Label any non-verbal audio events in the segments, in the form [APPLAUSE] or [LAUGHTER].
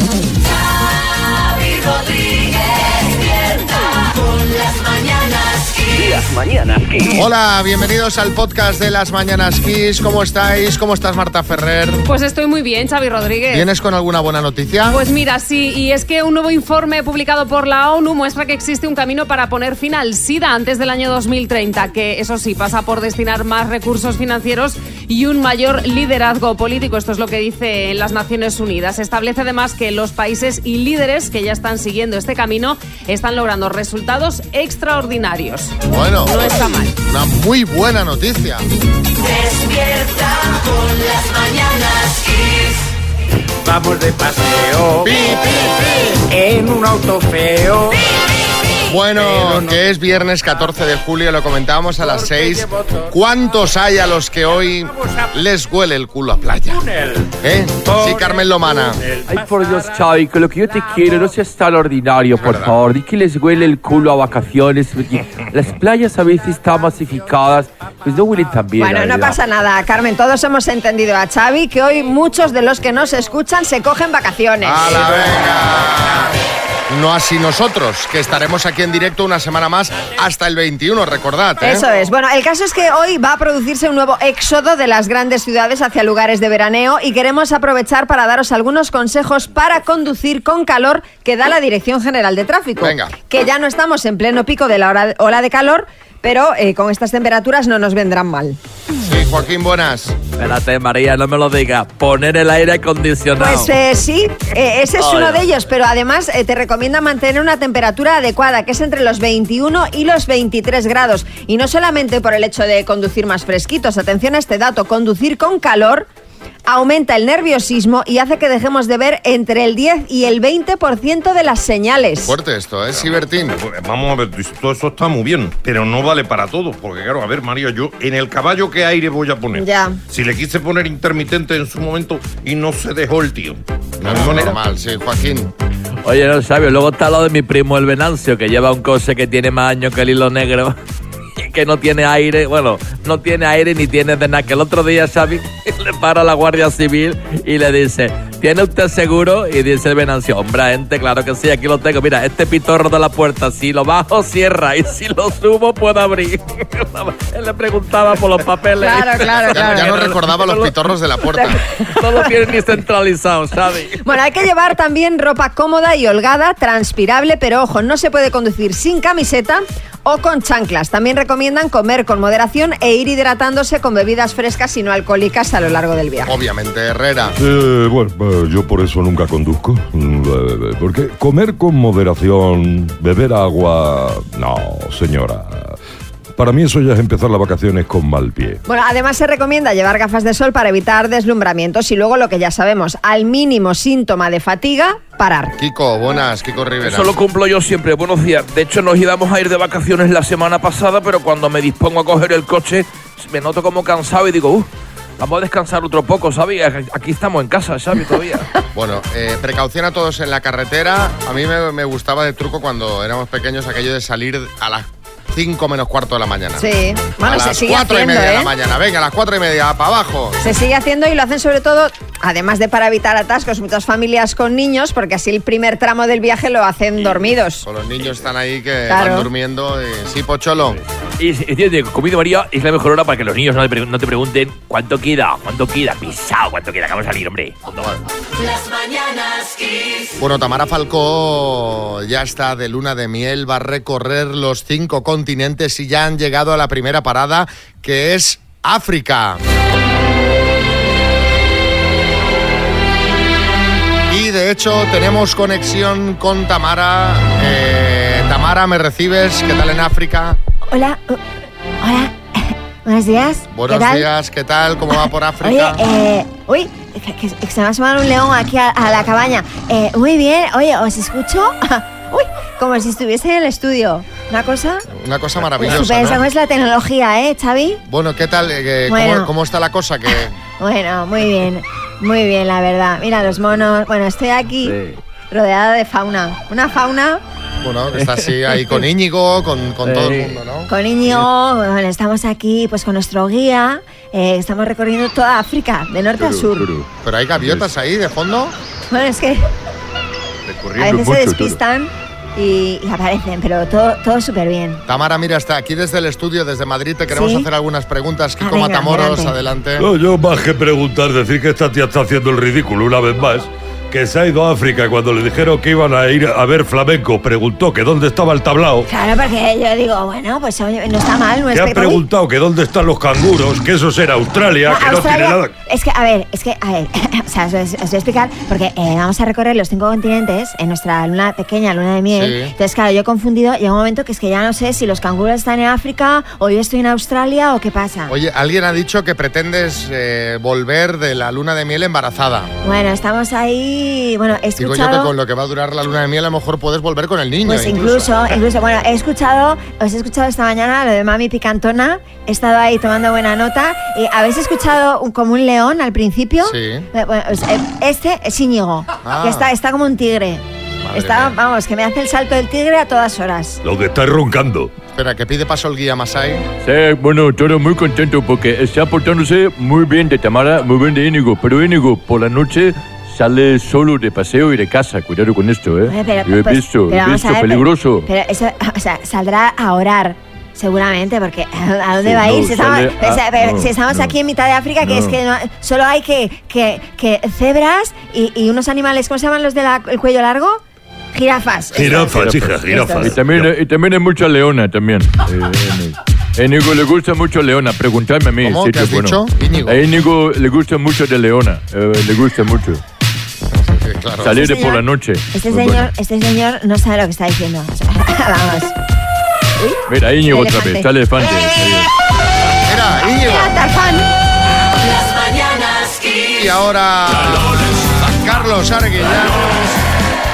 Xavi Las mañanas Kiss. Hola, bienvenidos al podcast de las Mañanas Kiss. ¿Cómo estáis? ¿Cómo estás, Marta Ferrer? Pues estoy muy bien, Xavi Rodríguez. ¿Vienes con alguna buena noticia? Pues mira, sí, y es que un nuevo informe publicado por la ONU muestra que existe un camino para poner fin al SIDA antes del año 2030, que eso sí pasa por destinar más recursos financieros y un mayor liderazgo político. Esto es lo que dice las Naciones Unidas. Establece además que los países y líderes que ya están siguiendo este camino están logrando resultados extraordinarios. Bueno, No está mal. una muy buena noticia. Despierta con las mañanas Kiss. Vamos de paseo Pi, pi, en un auto feo. Bueno, no- que es viernes 14 de julio, lo comentábamos a las 6. ¿Cuántos hay a los que hoy les huele el culo a playa? ¿Eh? Sí, Carmen Lomana. Ay, por Dios, Xavi, que lo que yo te quiero no seas tan ordinario, por verdad. favor. Di que les huele el culo a vacaciones. porque Las playas a veces están masificadas, pues no huelen tan bien. Bueno, no pasa nada, Carmen. Todos hemos entendido a Xavi que hoy muchos de los que nos escuchan se cogen vacaciones. ¡A la venga! No así nosotros, que estaremos aquí en directo una semana más hasta el 21, recordad. ¿eh? Eso es. Bueno, el caso es que hoy va a producirse un nuevo éxodo de las grandes ciudades hacia lugares de veraneo y queremos aprovechar para daros algunos consejos para conducir con calor que da la Dirección General de Tráfico. Venga. Que ya no estamos en pleno pico de la hora- ola de calor, pero eh, con estas temperaturas no nos vendrán mal. Sí, Joaquín, buenas. Espérate, María, no me lo digas. Poner el aire acondicionado. Pues eh, sí, eh, ese es uno de ellos, pero además eh, te recomienda mantener una temperatura adecuada, que es entre los 21 y los 23 grados. Y no solamente por el hecho de conducir más fresquitos, atención a este dato, conducir con calor aumenta el nerviosismo y hace que dejemos de ver entre el 10 y el 20% de las señales. Fuerte esto, ¿eh? Sí, Bertín. Pues, Vamos a ver, todo eso está muy bien, pero no vale para todo, porque claro, a ver, María, yo en el caballo qué aire voy a poner. Ya. Si le quise poner intermitente en su momento y no se dejó el tío. No es normal, sí, Joaquín. Oye, no, Xavi, luego está lo de mi primo el Venancio, que lleva un coche que tiene más años que el hilo negro. Que no tiene aire, bueno, no tiene aire ni tiene de nada. Que el otro día Xavi [LAUGHS] le para a la Guardia Civil y le dice, ¿tiene usted seguro? Y dice el Venancio, hombre, gente, claro que sí, aquí lo tengo. Mira, este pitorro de la puerta, si lo bajo, cierra. Y si lo subo, puedo abrir. [LAUGHS] Él le preguntaba por los papeles. Claro, claro, Ya, claro. ya no recordaba los pitorros de la puerta. [LAUGHS] No lo tiene ni centralizado, Xavi. Bueno, hay que llevar también ropa cómoda y holgada, transpirable, pero ojo, no se puede conducir sin camiseta o con chanclas. También recomiendan comer con moderación e ir hidratándose con bebidas frescas y no alcohólicas a lo largo del viaje. Obviamente, Herrera. Eh, bueno, eh, yo por eso nunca conduzco. Mm, eh, Porque comer con moderación, beber agua... No, señora. Para mí eso ya es empezar las vacaciones con mal pie. Bueno, además se recomienda llevar gafas de sol para evitar deslumbramientos y luego lo que ya sabemos, al mínimo síntoma de fatiga, parar. Kiko, buenas, Kiko Rivera. Eso lo cumplo yo siempre. Buenos días. De hecho, nos íbamos a ir de vacaciones la semana pasada, pero cuando me dispongo a coger el coche, me noto como cansado y digo, uff, vamos a descansar otro poco, ¿sabes? Aquí estamos en casa, ¿sabes? Todavía. [LAUGHS] Bueno, eh, precaución a todos en la carretera. A mí me, me gustaba de truco cuando éramos pequeños aquello de salir a las 5 menos cuarto de la mañana. Sí, bueno, a se las sigue 4 y haciendo, media de ¿eh? la mañana. Venga, a las 4 y media, para abajo. Se sigue haciendo y lo hacen sobre todo, además de para evitar atascos, muchas familias con niños, porque así el primer tramo del viaje lo hacen dormidos. Con los niños están ahí que Claro. van durmiendo. y- sí, Pocholo. Y entiende, comida María es la mejor hora para que los niños no te, pre- no te pregunten cuánto queda, cuánto queda, pisado, cuánto queda, que vamos a salir, hombre. Las mañanas. Bueno, Tamara Falcó ya está de luna de miel, va a recorrer los cinco continentes y ya han llegado a la primera parada, que es África. Y de hecho tenemos conexión con Tamara. Eh, Tamara, ¿me recibes? ¿Qué tal en África? Hola, uh, hola, [LAUGHS] buenos días. Buenos días, ¿qué tal? ¿Cómo va por [LAUGHS] Oye, África? eh, uy, que, que- que se me ha asomado un león aquí a, a la cabaña. Eh, muy bien, oye, ¿os escucho? [LAUGHS] uy, como si estuviese en el estudio. Una cosa Una cosa maravillosa. ¿Cómo es la tecnología, eh, Xavi? Bueno, ¿qué tal? Eh, ¿cómo, Bueno. cómo está la cosa? Que [LAUGHS] Bueno, muy bien, muy bien, la verdad. Mira los monos. Bueno, estoy aquí rodeada de fauna. Una fauna bueno, que está así ahí [LAUGHS] con Íñigo, con, con todo el mundo, ¿no? con Íñigo. Bueno, estamos aquí pues con nuestro guía. eh, estamos recorriendo toda África, de norte a sur. Pero hay gaviotas ahí de fondo. Bueno, es que A recorriendo veces se mucho despistan y, y aparecen, pero todo, todo súper bien. Tamara, mira, está aquí desde el estudio, desde Madrid. Te queremos ¿Sí? hacer algunas preguntas. Kiko Ah, venga, Matamoros, adelante. adelante. No, yo más que preguntar, decir que esta tía está haciendo el ridículo una vez más. Que se ha ido a África y cuando le dijeron que iban a ir a ver flamenco, preguntó que dónde estaba el tablao. Claro, porque yo digo, bueno, pues oye, no está mal. No Que es ha preguntado que dónde están los canguros, que eso será Australia, No, que no tiene nada. Es que, a ver, es que, a ver, [LAUGHS] o sea, os, os voy a explicar, porque eh, vamos a recorrer los cinco continentes en nuestra luna pequeña, luna de miel. Sí. Entonces, claro, yo he confundido, llega un momento que es que ya no sé si los canguros están en África o yo estoy en Australia o qué pasa. Oye, alguien ha dicho que pretendes eh, volver de la luna de miel embarazada. Bueno, estamos ahí, bueno, he Digo yo que escuchado... con lo que va a durar la luna de miel a lo mejor puedes volver con el niño. Pues incluso, incluso, bueno, he escuchado, os he escuchado esta mañana lo de Mami Picantona, he estado ahí tomando buena nota. Y ¿Habéis escuchado un- como un león al principio? Sí. Eh, bueno, este es Íñigo, Ah. que está, está como un tigre. Está, vamos, que me hace el salto del tigre a todas horas. Lo que está roncando. Espera, que pide paso el guía Masai. Sí, bueno, todo muy contento porque está portándose muy bien de Tamara, muy bien de Íñigo. Pero Íñigo, por la noche sale solo de paseo y de casa. Cuidado con esto, ¿eh? Oye, pero, Yo he pues, visto, pero he visto, ver, peligroso. Pero, pero eso, o sea, saldrá a orar. Seguramente, porque ¿a dónde Sí, va a ir? no, si estamos, a- no, si estamos no. aquí en mitad de África, que No. es que no- solo hay que, que, que cebras y, y unos animales, ¿cómo se llaman los del cuello largo? Jirafas. Jirafas, hija, jirafas. Y también, y también hay mucha leona también. Eh, a Íñigo le gusta mucho leona. Preguntadme a mí. ¿Cómo? si ¿Qué te- has bueno. dicho? Íñigo. A Íñigo le gusta mucho de leona. eh, le gusta mucho. Claro. Salir Este de por señor- la noche. Este señor, bueno. este señor no sabe lo que está diciendo. [LAUGHS] Vamos. Mira, Íñigo otra vez. Está el elefante. Ahí. Mira, Íñigo. Mira, Tarzán. Las mañanas Kiss. Y ahora Carlos Arguiñanos,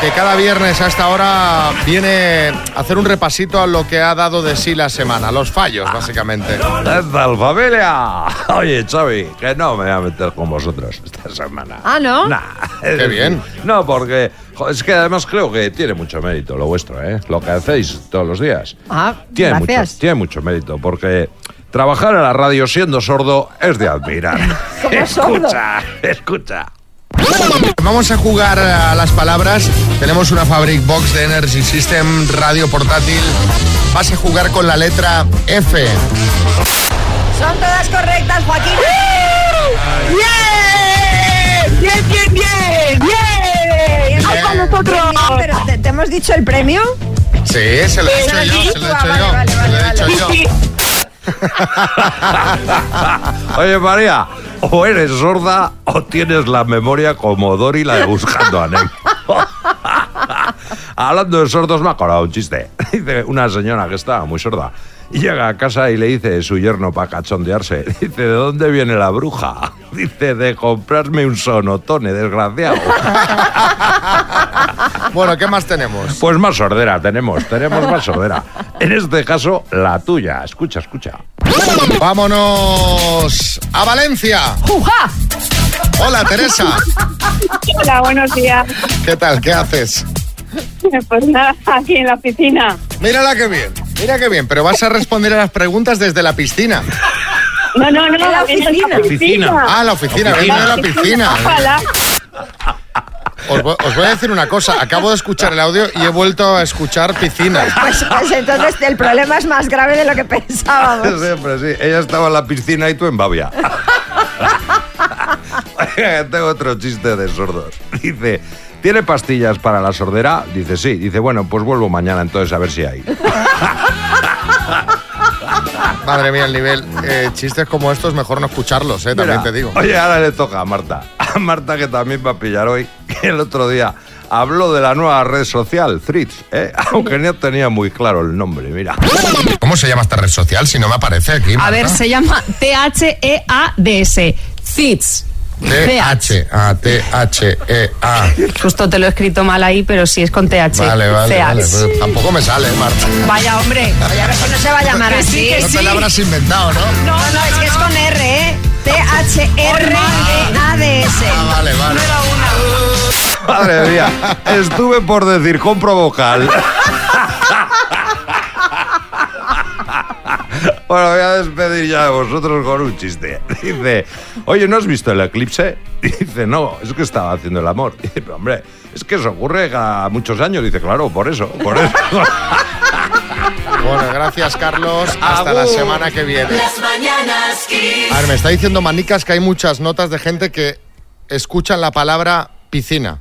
que cada viernes a esta hora viene a hacer un repasito a lo que ha dado de sí la semana, los fallos, básicamente. ¿Qué tal, familia? [LAUGHS] Oye, Xavi, que no me voy a meter con vosotros esta semana. Ah, ¿no? Nah, Qué bien. No, porque es que además creo que tiene mucho mérito lo vuestro, ¿eh? Lo que hacéis todos los días. Ah, Tiene gracias. mucho, tiene mucho mérito, porque trabajar en la radio siendo sordo es de admirar. [LAUGHS] ¿Cómo sordo? escucha, escucha. Vamos a jugar a las palabras. Tenemos una Fabric Box de Energy System, radio portátil. Vas a jugar con la letra F. Son todas correctas, Joaquín. ¡Bien! ¡Bien, bien, bien! ¡Bien! ¡Ay, con nosotros! Pero ¿te, te hemos dicho el premio? Sí, se lo he dicho yo, se lo he dicho Vale, yo. vale, Se lo he vale, dicho vale. yo. Oye, María, [LAUGHS] o eres sorda o tienes la memoria como Dori la de Buscando a Nemo. [LAUGHS] Hablando de sordos, me ha acordado un chiste. [LAUGHS] Dice una señora que estaba muy sorda. Y llega a casa y le dice su yerno para cachondearse. [LAUGHS] Dice, ¿de dónde viene la bruja? [LAUGHS] Dice, de comprarme un sonotone, desgraciado. [LAUGHS] Bueno, ¿qué más tenemos? Pues más sordera tenemos, tenemos más sordera. En este caso, la tuya. Escucha, escucha. Vámonos a Valencia. ¡Juja! Hola, Teresa. Hola, buenos días. ¿Qué tal? ¿Qué haces? Pues nada, aquí en la oficina. Mírala qué bien. Mira qué bien, pero vas a responder a las preguntas desde la piscina. No, no, no, la oficina. Oficina. Ah, la oficina, vengo de la piscina. Ojalá. Os, vo- os voy a decir una cosa, acabo de escuchar el audio y he vuelto a escuchar piscina. Pues, pues entonces el problema es más grave de lo que pensábamos. [LAUGHS] Siempre, sí. Ella estaba en la piscina y tú en Bavia. Tengo otro chiste de sordos. [LAUGHS] Dice, ¿tiene pastillas para la sordera? Dice, sí. Dice, bueno, pues vuelvo mañana entonces a ver si hay. [LAUGHS] Madre mía, el nivel. Eh, chistes como estos, mejor no escucharlos, eh, también Mira, te digo. Oye, ahora le toca a Marta. A Marta que también va a pillar hoy, que el otro día habló de la nueva red social, Threads, ¿eh? [LAUGHS] aunque no tenía muy claro el nombre, mira. ¿Cómo se llama esta red social si no me aparece aquí? A ver, se llama T-H-E-A-D-S. CITS. T-H-A-T-H-E-A. Justo te lo he escrito mal ahí, pero sí es con TH. Vale, vale, vale. Pero tampoco me sale, Marta. Vaya, hombre. A ver si no se va a llamar Que así. sí, que No sí. te la habrás inventado, ¿no? No, no, es que es con R, ¿eh? T-H-R-E-A-D-S. Ah, vale, vale. Madre mía, estuve por decir compro vocal. [LAUGHS] Bueno, voy a despedir ya de vosotros con un chiste. [LAUGHS] Dice, oye, ¿no has visto el eclipse? [LAUGHS] Dice, no, es que estaba haciendo el amor. [LAUGHS] Dice, pero hombre, es que eso ocurre cada muchos años. Dice, claro, por eso, por eso. Bueno, gracias, Carlos. Hasta la semana que viene. Las mañanas Kiss. A ver, me está diciendo Manicas que hay muchas notas de gente que escuchan la palabra piscina.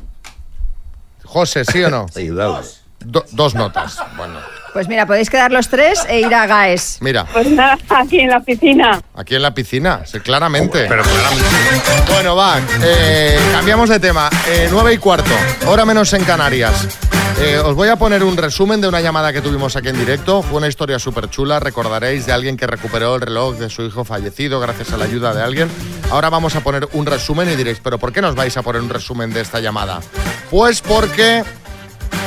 José, ¿sí o no? Ayudado. Do- dos notas. Bueno, Pues mira, podéis quedar los tres e ir a GAES. mira, Pues nada, aquí en la piscina. aquí en la piscina, sí, claramente. Bueno, va, eh, cambiamos de tema. Eh, 9 y cuarto, hora menos en Canarias. Eh, os voy a poner un resumen de una llamada que tuvimos aquí en directo. Fue una historia súper chula, recordaréis, de alguien que recuperó el reloj de su hijo fallecido gracias a la ayuda de alguien. Ahora vamos a poner un resumen y diréis, ¿pero por qué nos vais a poner un resumen de esta llamada? Pues porque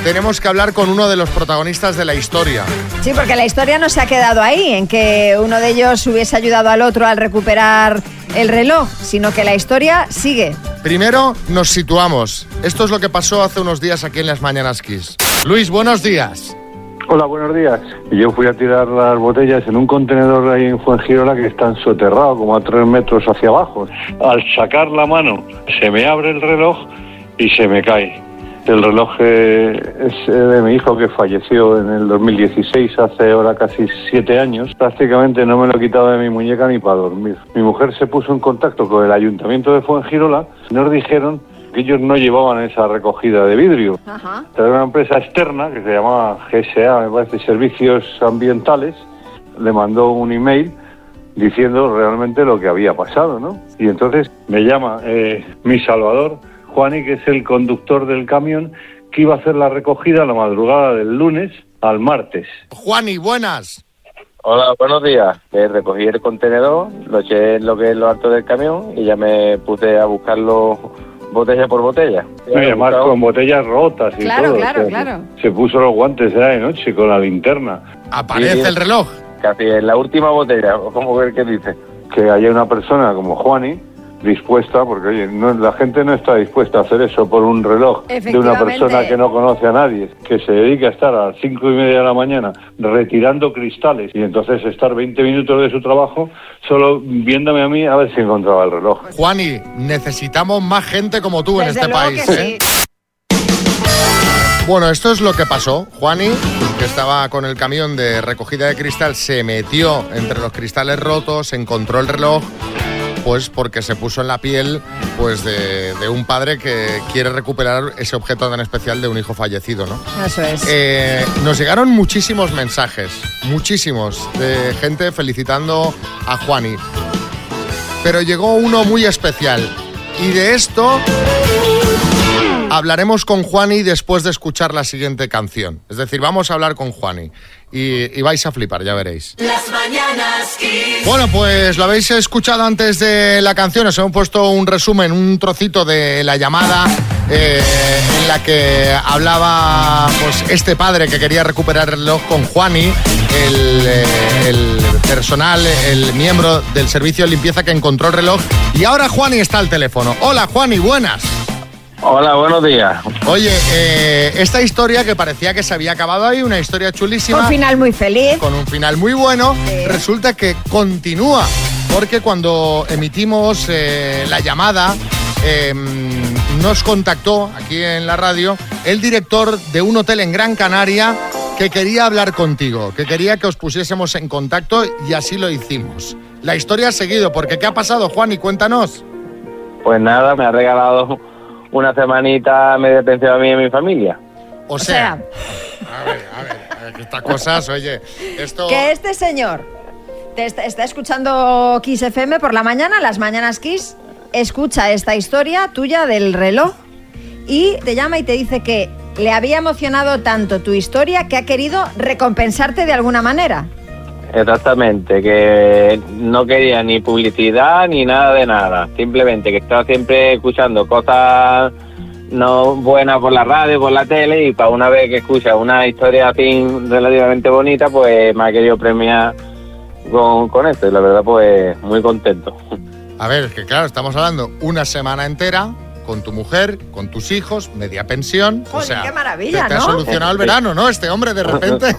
tenemos que hablar con uno de los protagonistas de la historia. Sí, porque la historia no se ha quedado ahí, en que uno de ellos hubiese ayudado al otro al recuperar el reloj, sino que la historia sigue. Primero nos situamos. Esto es lo que pasó hace unos días aquí en las Mañanas Kiss. Luis, buenos días. Hola, buenos días. Yo fui a tirar las botellas en un contenedor ahí en Fuengirola que está soterrado como a tres metros hacia abajo. Al sacar la mano se me abre el reloj y se me cae. El reloj eh, es eh, de mi hijo que falleció en el 2016, hace ahora casi siete años. Prácticamente no me lo he quitado de mi muñeca ni para dormir. Mi mujer se puso en contacto con el ayuntamiento de Fuengirola. Nos dijeron que ellos no llevaban esa recogida de vidrio. Ajá. Era una empresa externa que se llamaba GSA, me parece, Servicios Ambientales, le mandó un email diciendo realmente lo que había pasado, ¿no? Y entonces me llama eh, mi Salvador, Juani, que es el conductor del camión, que iba a hacer la recogida la madrugada del lunes al martes. Juani, buenas. Hola, buenos días. Eh, recogí el contenedor, lo eché en lo que es lo alto del camión y ya me puse a buscarlo botella por botella. Y además con botellas rotas y Claro, todo. claro, o sea, claro. Se puso los guantes ya de noche con la linterna. Aparece el reloj. Casi en la última botella, ¿o ¿cómo ver qué dice? que haya una persona como Juani dispuesta, porque oye, no, la gente no está dispuesta a hacer eso por un reloj de una persona que no conoce a nadie, que se dedica a estar a las cinco y media de la mañana retirando cristales y entonces estar 20 minutos de su trabajo solo viéndome a mí a ver si encontraba el reloj. Juani, necesitamos más gente como tú en este país. que ¿eh? sí. Bueno, esto es lo que pasó. Juani, que estaba con el camión de recogida de cristal, se metió entre los cristales rotos, encontró el reloj, pues porque se puso en la piel pues de, de un padre que quiere recuperar ese objeto tan especial de un hijo fallecido, ¿no? Eso es. Eh, nos llegaron muchísimos mensajes, muchísimos, de gente felicitando a Juani. Pero llegó uno muy especial. Y de esto hablaremos con Juani después de escuchar la siguiente canción. Es decir, vamos a hablar con Juani. Y, y vais a flipar, ya veréis. Las mañanas Kiss. Bueno, pues lo habéis escuchado antes de la canción. Os hemos puesto un resumen, un trocito de la llamada eh, en la que hablaba pues este padre que quería recuperar el reloj con Juani, el, eh, el personal, el miembro del servicio de limpieza que encontró el reloj. Y ahora Juani está al teléfono. Hola Juani, buenas. Hola, buenos días. Oye, eh, esta historia que parecía que se había acabado ahí, una historia chulísima. Un final muy feliz. con un final muy bueno, Sí. resulta que continúa, porque cuando emitimos eh, la llamada, eh, nos contactó aquí en la radio el director de un hotel en Gran Canaria que quería hablar contigo, que quería que os pusiésemos en contacto y así lo hicimos. La historia ha seguido, porque ¿qué ha pasado, Juan? Y cuéntanos. Pues nada, me ha regalado una semanita media pensión a mí y a mi familia. O O sea, a ver, a ver, a ver, que estas cosas, oye, esto... que este señor te está, está escuchando Kiss FM por la mañana, las mañanas Kiss, escucha esta historia tuya del reloj y te llama y te dice que le había emocionado tanto tu historia que ha querido recompensarte de alguna manera. Exactamente, que no quería ni publicidad ni nada de nada. Simplemente que estaba siempre escuchando cosas no buenas por la radio, por la tele y para una vez que escucha una historia así relativamente bonita, pues me ha querido premiar con, con esto y la verdad pues muy contento. A ver, es que claro, estamos hablando una semana entera con tu mujer, con tus hijos, media pensión. o sea, qué maravilla, te, te ha solucionado el verano, ¿no? Este hombre de [LAUGHS] repente.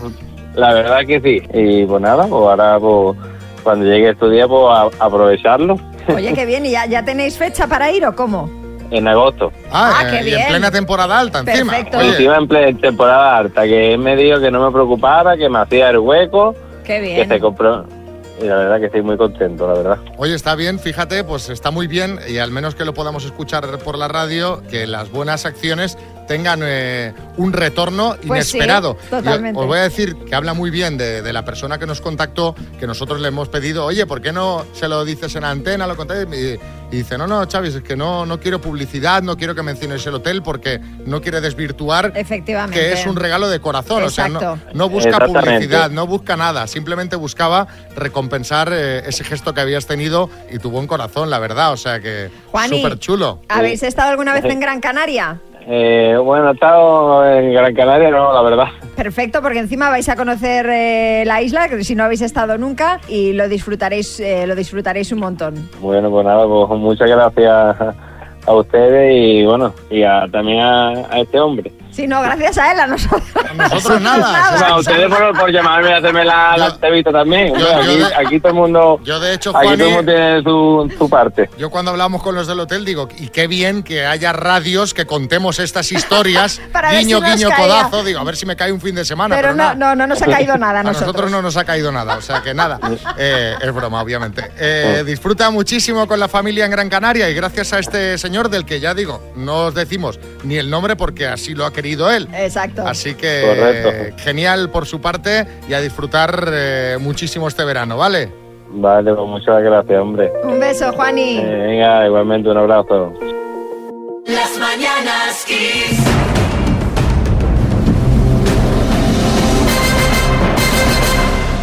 La verdad que sí. Y pues nada, pues ahora pues cuando llegue estos días, pues a- aprovecharlo Oye, qué bien. ¿Y ya, ya tenéis fecha para ir o cómo? en agosto. Ah, Ah, qué y bien. en plena temporada alta encima. Perfecto. Oye, Encima en plena temporada alta, que él me dijo que no me preocupara, que me hacía el hueco, Qué que bien. se compró. Y la verdad que estoy muy contento, la verdad. Oye, está bien, fíjate, pues está muy bien y al menos que lo podamos escuchar por la radio, que las buenas acciones tengan eh, un retorno Pues sí, inesperado. totalmente. Os voy a decir que habla muy bien de, de la persona que nos contactó, que nosotros le hemos pedido, oye, ¿por qué no se lo dices en antena? Lo contáis? Y, y dice, no, no, Chavis, es que no, no quiero publicidad, no quiero que menciones el hotel porque no quiere desvirtuar Efectivamente. que es un regalo de corazón. O sea, no, Exacto. no busca publicidad, no busca nada. Simplemente buscaba recompensar eh, ese gesto que habías tenido y tu buen corazón, la verdad. O sea que súper chulo. ¿Habéis estado alguna vez en Gran Canaria? Eh, bueno, he estado en Gran Canaria, no, la verdad. Perfecto, porque encima vais a conocer eh, la isla, que si no habéis estado nunca, y lo disfrutaréis, eh, lo disfrutaréis un montón. Bueno, pues nada, pues muchas gracias a ustedes y bueno, y a- también a, a este hombre. Si no, gracias a él, a nosotros. Nosotros [LAUGHS] nada. Bueno, a ustedes por, por llamarme y hacerme la, la entrevista también. yo- Hombre, yo aquí, de- aquí todo el mundo, Yo, de hecho, aquí todo el mundo tiene su, su parte. yo cuando hablamos con los del hotel digo, y qué bien que haya radios que contemos estas historias, [LAUGHS] Para guiño, si guiño, caía. codazo, digo, a ver si me cae un fin de semana. Pero Pero, no, nada. no, no nos ha caído [LAUGHS] nada a A nosotros nosotros. no nos ha caído nada, o sea que nada, eh, es broma, obviamente. Eh, disfruta muchísimo con la familia en Gran Canaria y gracias a este señor del que ya digo, no os decimos ni el nombre porque así lo ha querido él. Exacto. Así que Correcto. genial por su parte y a disfrutar eh, muchísimo este verano, ¿vale? Vale, pues muchas gracias, hombre. Un beso, Juani. Eh, venga, igualmente un abrazo. Las mañanas Kiss.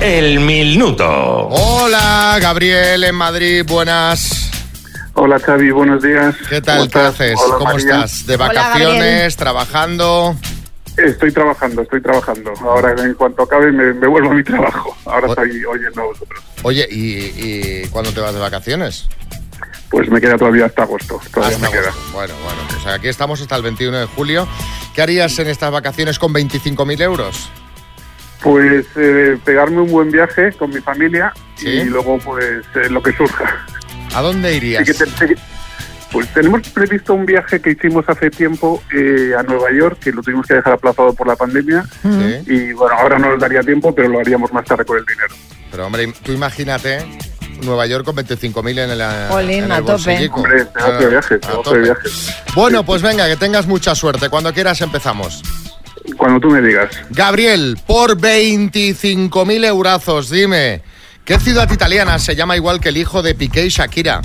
El minuto. Hola, Gabriel en Madrid, buenas. Hola Xavi, buenos días. ¿Qué tal? ¿Cómo ¿Qué estás? haces? Hola, ¿Cómo María. estás? ¿De vacaciones? ¿Trabajando? Estoy trabajando, estoy trabajando. Ahora en cuanto acabe me, me vuelvo a mi trabajo. Ahora O- estoy oyendo a vosotros. Oye, ¿y, y cuándo te vas de vacaciones? Pues me queda todavía hasta agosto. Todavía Hasta me queda. agosto. Bueno, bueno, pues aquí estamos hasta el 21 de julio. ¿Qué harías en estas vacaciones con 25.000 euros? Pues eh, pegarme un buen viaje con mi familia Sí. y luego pues eh, lo que surja. ¿A dónde irías? Sí que te- sí que- pues tenemos previsto un viaje que hicimos hace tiempo eh, a Nueva York, que lo tuvimos que dejar aplazado por la pandemia. Sí. Y bueno, ahora no nos daría tiempo, pero lo haríamos más tarde con el dinero. Pero hombre, tú imagínate Nueva York con 25.000 en en a el tope. bolsillico. Hombre, de Ah, viaje, a de tope. viaje. Bueno, pues venga, que tengas mucha suerte. Cuando quieras empezamos. Cuando tú me digas. Gabriel, por 25.000 eurazos, dime, ¿qué ciudad italiana se llama igual que el hijo de Piqué y Shakira?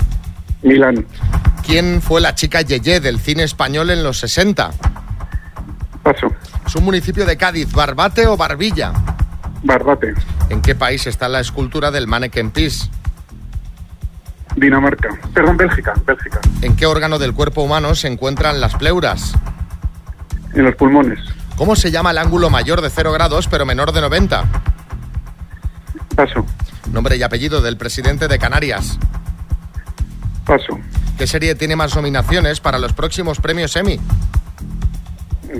Milán, ¿Quién fue la chica Yeye del cine español en los 60? paso. ¿Es un municipio de Cádiz, Barbate o Barbilla? Barbate, ¿En qué país está la escultura del Mannequin Peace? Dinamarca. Perdón, Bélgica, Bélgica. ¿En qué órgano del cuerpo humano se encuentran las pleuras? En los pulmones. ¿Cómo se llama el ángulo mayor de 0 grados pero menor de 90? Paso, Nombre y apellido del presidente de Canarias. paso, ¿Qué serie tiene más nominaciones para los próximos premios Emmy?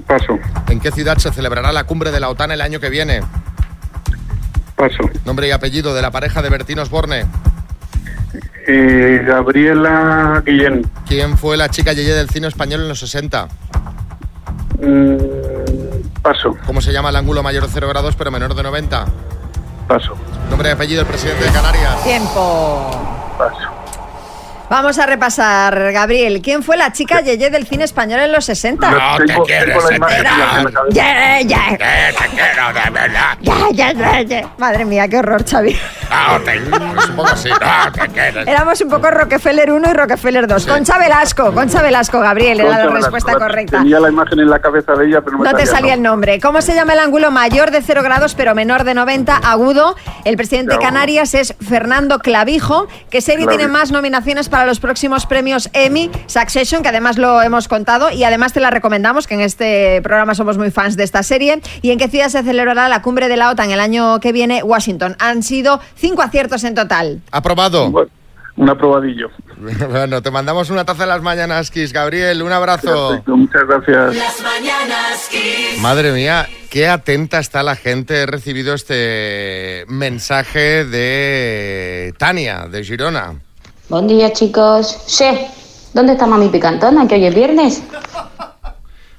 paso, ¿En qué ciudad se celebrará la cumbre de la OTAN el año que viene? paso. Nombre y apellido de la pareja de Bertín Osborne. Eh, Gabriela Guillén. ¿Quién fue la chica Yeye del cine español en los 60? Mm, paso, ¿Cómo se llama el ángulo mayor de 0 grados pero menor de 90? paso, Nombre y apellido del presidente de Canarias. Tiempo. paso. Vamos a repasar, Gabriel. ¿Quién fue la chica Yeye del cine español en los 60? No te Tengo- quieres tengo. Ya, ya, Eh, te quiero de verdad. ya, ya. Madre mía, qué horror, Xavi. No, te, es un poco así. No, te quieres. Éramos un poco Rockefeller 1 y Rockefeller 2. Concha Velasco, Concha Velasco, Gabriel, era la Concha respuesta Velasco. correcta. Tenía la imagen en la cabeza de ella, pero no, No te salía el el nombre. ¿Cómo se llama el ángulo mayor de 0 grados pero menor de 90 agudo? El presidente de. Canarias es Fernando Clavijo. ¿Qué serie Clavijo. tiene más nominaciones para los próximos premios Emmy? Succession, que además lo hemos contado y además te la recomendamos, que en este programa somos muy fans de esta serie. ¿Y en qué ciudad se celebrará la cumbre de la OTAN el año que viene? Washington. Han sido cinco aciertos en total. Aprobado. Bueno, un aprobadillo. [LAUGHS] Bueno, te mandamos una taza de las mañanas, Kiss. Gabriel, un abrazo. Perfecto, muchas gracias. Las mañanas Kiss. Madre mía, qué atenta está la gente. He recibido este mensaje de Tania, de Girona. Buen día, chicos. Che, ¿dónde está mami picantona? Que hoy es viernes.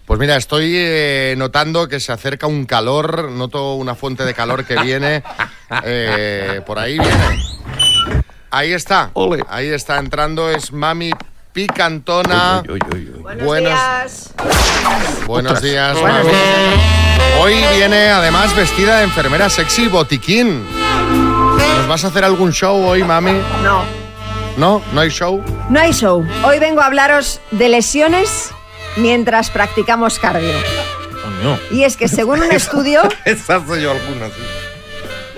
Pues mira, estoy eh, notando que se acerca un calor, noto una fuente de calor que viene. eh, por ahí viene. Ahí está. Ahí está entrando, es Mami Picantona. Buenos días. Buenos días, Buenos Mami. Hoy viene además vestida de enfermera sexy botiquín. ¿Nos vas a hacer algún show hoy, Mami? No. ¿No? ¿No hay show? No hay show. Hoy vengo a hablaros de lesiones mientras practicamos cardio. Y es que según un [LAUGHS] estudio, [LAUGHS] Esa soy yo alguna, sí.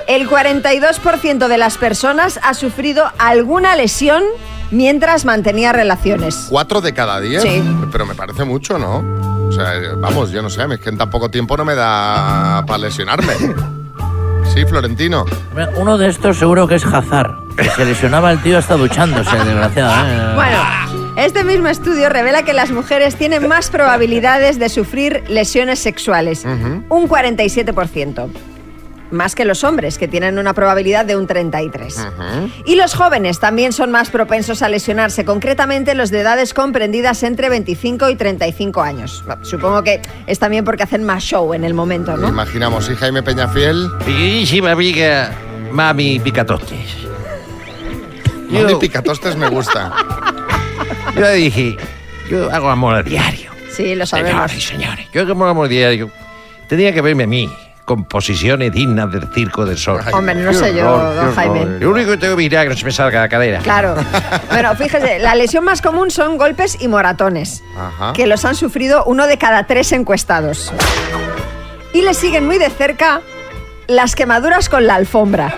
el 42% de las personas ha sufrido alguna lesión mientras mantenía relaciones. ¿Cuatro de cada diez? Sí. Pero me parece mucho, ¿no? O sea, vamos, yo no sé, es que en tan poco tiempo no me da para lesionarme. [LAUGHS] Sí, Florentino. Uno de estos seguro que es Hazard, que se lesionaba el tío hasta duchándose, desgraciado. ¿eh? Bueno, este mismo estudio revela que las mujeres tienen más probabilidades de sufrir lesiones sexuales, un 47%. Más que los hombres, que tienen una probabilidad de un 33%. Y los jóvenes también son más propensos a lesionarse, concretamente los de edades comprendidas entre 25 y 35 años. Supongo que es también porque hacen más show en el momento, ¿no? Imaginamos, y Jaime Peñafiel. Queridísima amiga Mami Picatostes. Mami Yo- Picatostes me gusta. [LAUGHS] Yo dije, yo hago amor a diario. Sí, lo sabemos. Señores señores, yo hago amor a diario. Tenía que verme a mí con posiciones dignas del circo del sol. Hombre, no sé yo, don Jaime. Lo único que tengo que mirar es que no se me salga la cadera. Claro. [LAUGHS] Bueno, fíjese, la lesión más común son golpes y moratones, Ajá. que los han sufrido uno de cada tres encuestados. Y le siguen muy de cerca las quemaduras con la alfombra.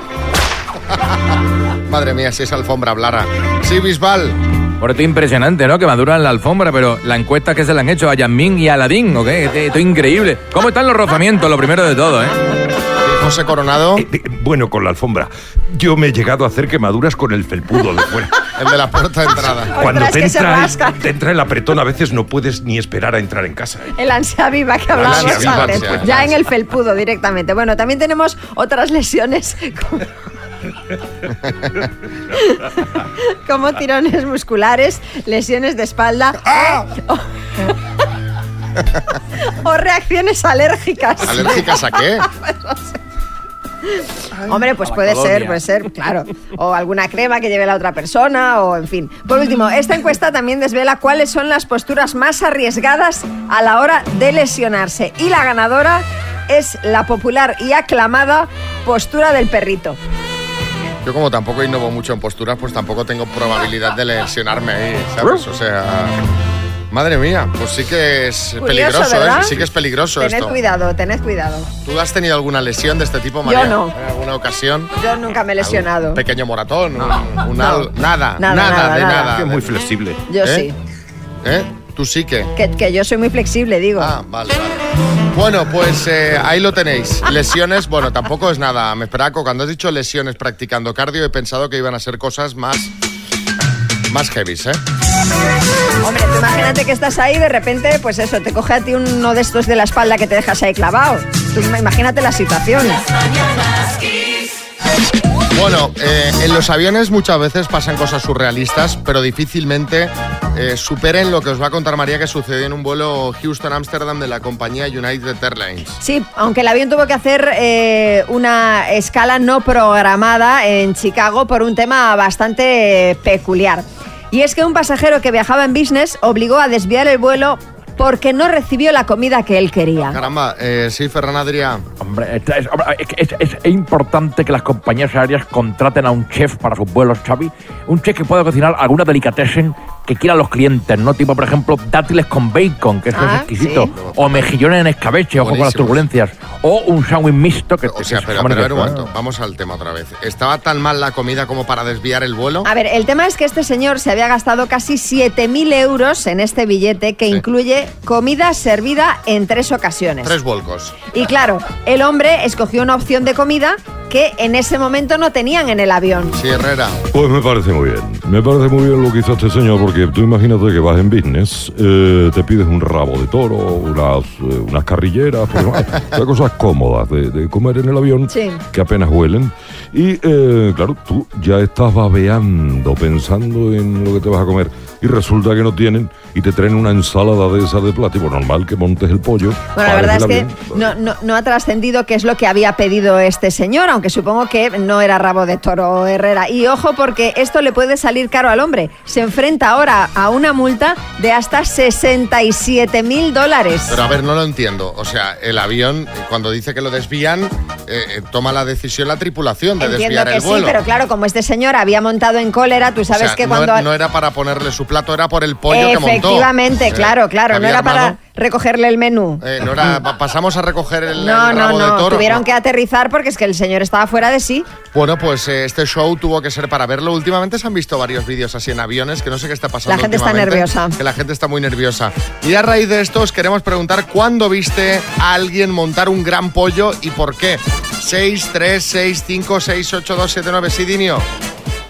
[LAUGHS] Madre mía, si es alfombra hablara. Sí, Bisbal. Por esto es impresionante, ¿no? Que maduran la alfombra, pero la encuesta que se le han hecho a Yasmín y a Aladín, ¿ok? Esto esto es increíble. ¿Cómo están los rozamientos? Lo primero de todo, ¿eh? José Coronado. bueno, con la alfombra. Yo me he llegado a hacer quemaduras con el felpudo de fuera. [LAUGHS] El de la puerta de entrada. Cuando te entra, rasca. te entra el apretón, a veces no puedes ni esperar a entrar en casa. ¿eh? El ansia viva que viva, antes. ansia, ya ansia. en el felpudo directamente. Bueno, también tenemos otras lesiones [LAUGHS] como, [LAUGHS] como tirones musculares, lesiones de espalda o, [LAUGHS] o reacciones alérgicas. ¿Alérgicas a qué? [LAUGHS] Hombre, pues A la puede colonia. ser, puede ser, claro. O alguna crema que lleve la otra persona, o en fin. Por último, esta encuesta también desvela cuáles son las posturas más arriesgadas a la hora de lesionarse. Y la ganadora es la popular y aclamada postura del perrito. Yo como tampoco innovo mucho en posturas, pues tampoco tengo probabilidad de lesionarme ahí, ¿sabes? O sea... Madre mía, pues sí que es Curioso, peligroso, ¿verdad? ¿eh? Sí que es peligroso Tened esto. cuidado, tened cuidado. ¿Tú has tenido alguna lesión de este tipo, María? no. ¿En alguna ocasión? Yo nunca me he lesionado. Un pequeño moratón, un, un No. al- nada, Nada, nada, nada, de nada. nada. Que muy flexible. Yo ¿Eh? sí. ¿Eh? Tú sí que. Que, que yo soy muy flexible, digo. Ah, vale, vale. Bueno, pues eh, ahí lo tenéis. Lesiones, bueno, tampoco es nada. Me esperaba, cuando has dicho lesiones practicando cardio, he pensado que iban a ser cosas más. más heavies, ¿eh? Hombre, tú imagínate que estás ahí y de repente, pues eso, te coge a ti uno de estos de la espalda que te dejas ahí clavado. Tú imagínate la situación. Bueno, eh, en los aviones muchas veces pasan cosas surrealistas, pero difícilmente eh, superen lo que os va a contar María que sucedió en un vuelo Houston-Amsterdam de la compañía United Airlines. Sí, aunque el avión tuvo que hacer eh, una escala no programada en Chicago por un tema bastante peculiar. Y es que un pasajero que viajaba en business obligó a desviar el vuelo porque no recibió la comida que él quería. Caramba, eh, sí, Ferran Adrià. Hombre, es, es- es- es importante que las compañías aéreas contraten a un chef para sus vuelos, Xavi. Un chef que pueda cocinar alguna delicatessen que quieran los clientes, ¿no? Tipo, por ejemplo, dátiles con bacon, que eso Ah, es exquisito. sí. O mejillones en escabeche, ojo con las turbulencias. O un sándwich mixto que O sea, pero, pero a ver un momento, vamos al tema otra vez. ¿Estaba tan mal la comida como para desviar el vuelo? A ver, el tema es que este señor se había gastado casi 7.000 euros en este billete que incluye comida servida en tres ocasiones. Tres volcos. Y claro, el hombre escogió una opción de comida que en ese momento no tenían en el avión. Sí, Herrera. Pues me parece muy bien. Me parece muy bien lo que hizo este señor, porque tú imagínate que vas en business, eh, te pides un rabo de toro, unas, eh, unas carrilleras, pues, [LAUGHS] hay cosas cómodas de, de comer en el avión Sí. que apenas huelen. Y eh, claro, tú ya estás babeando, pensando en lo que te vas a comer, y resulta que no tienen, y te traen una ensalada de esa de pues normal que montes el pollo. Bueno, la verdad es que no, no, no ha trascendido qué es lo que había pedido este señor, aunque supongo que no era rabo de toro Herrera. Y ojo porque esto le puede salir caro al hombre. Se enfrenta ahora a una multa de hasta 67 mil dólares. Pero a ver, no lo entiendo. O sea, el avión, cuando dice que lo desvían, eh, eh, toma la decisión la tripulación de Entiendo desviar que el sí, vuelo. pero claro, como este señor había montado en cólera, tú O sabes sea, que no, cuando... no era para ponerle su plato, era por el pollo que montó. Efectivamente, Eh, claro, claro, no era para recogerle el menú. Eh, no era, pa- pasamos a recoger el, No, el no, rabo de no, toro. tuvieron que aterrizar porque es que el señor estaba fuera de sí. Bueno, pues eh, este show tuvo que ser para verlo. Últimamente se han visto varios vídeos así en aviones, que no sé qué está pasando. La gente está nerviosa. Que la gente está muy nerviosa. Y a raíz de esto os queremos preguntar cuándo viste a alguien montar un gran pollo y por qué. 6, 3, 6, 5, 6, 8, 2, 7, 9, Sidinio.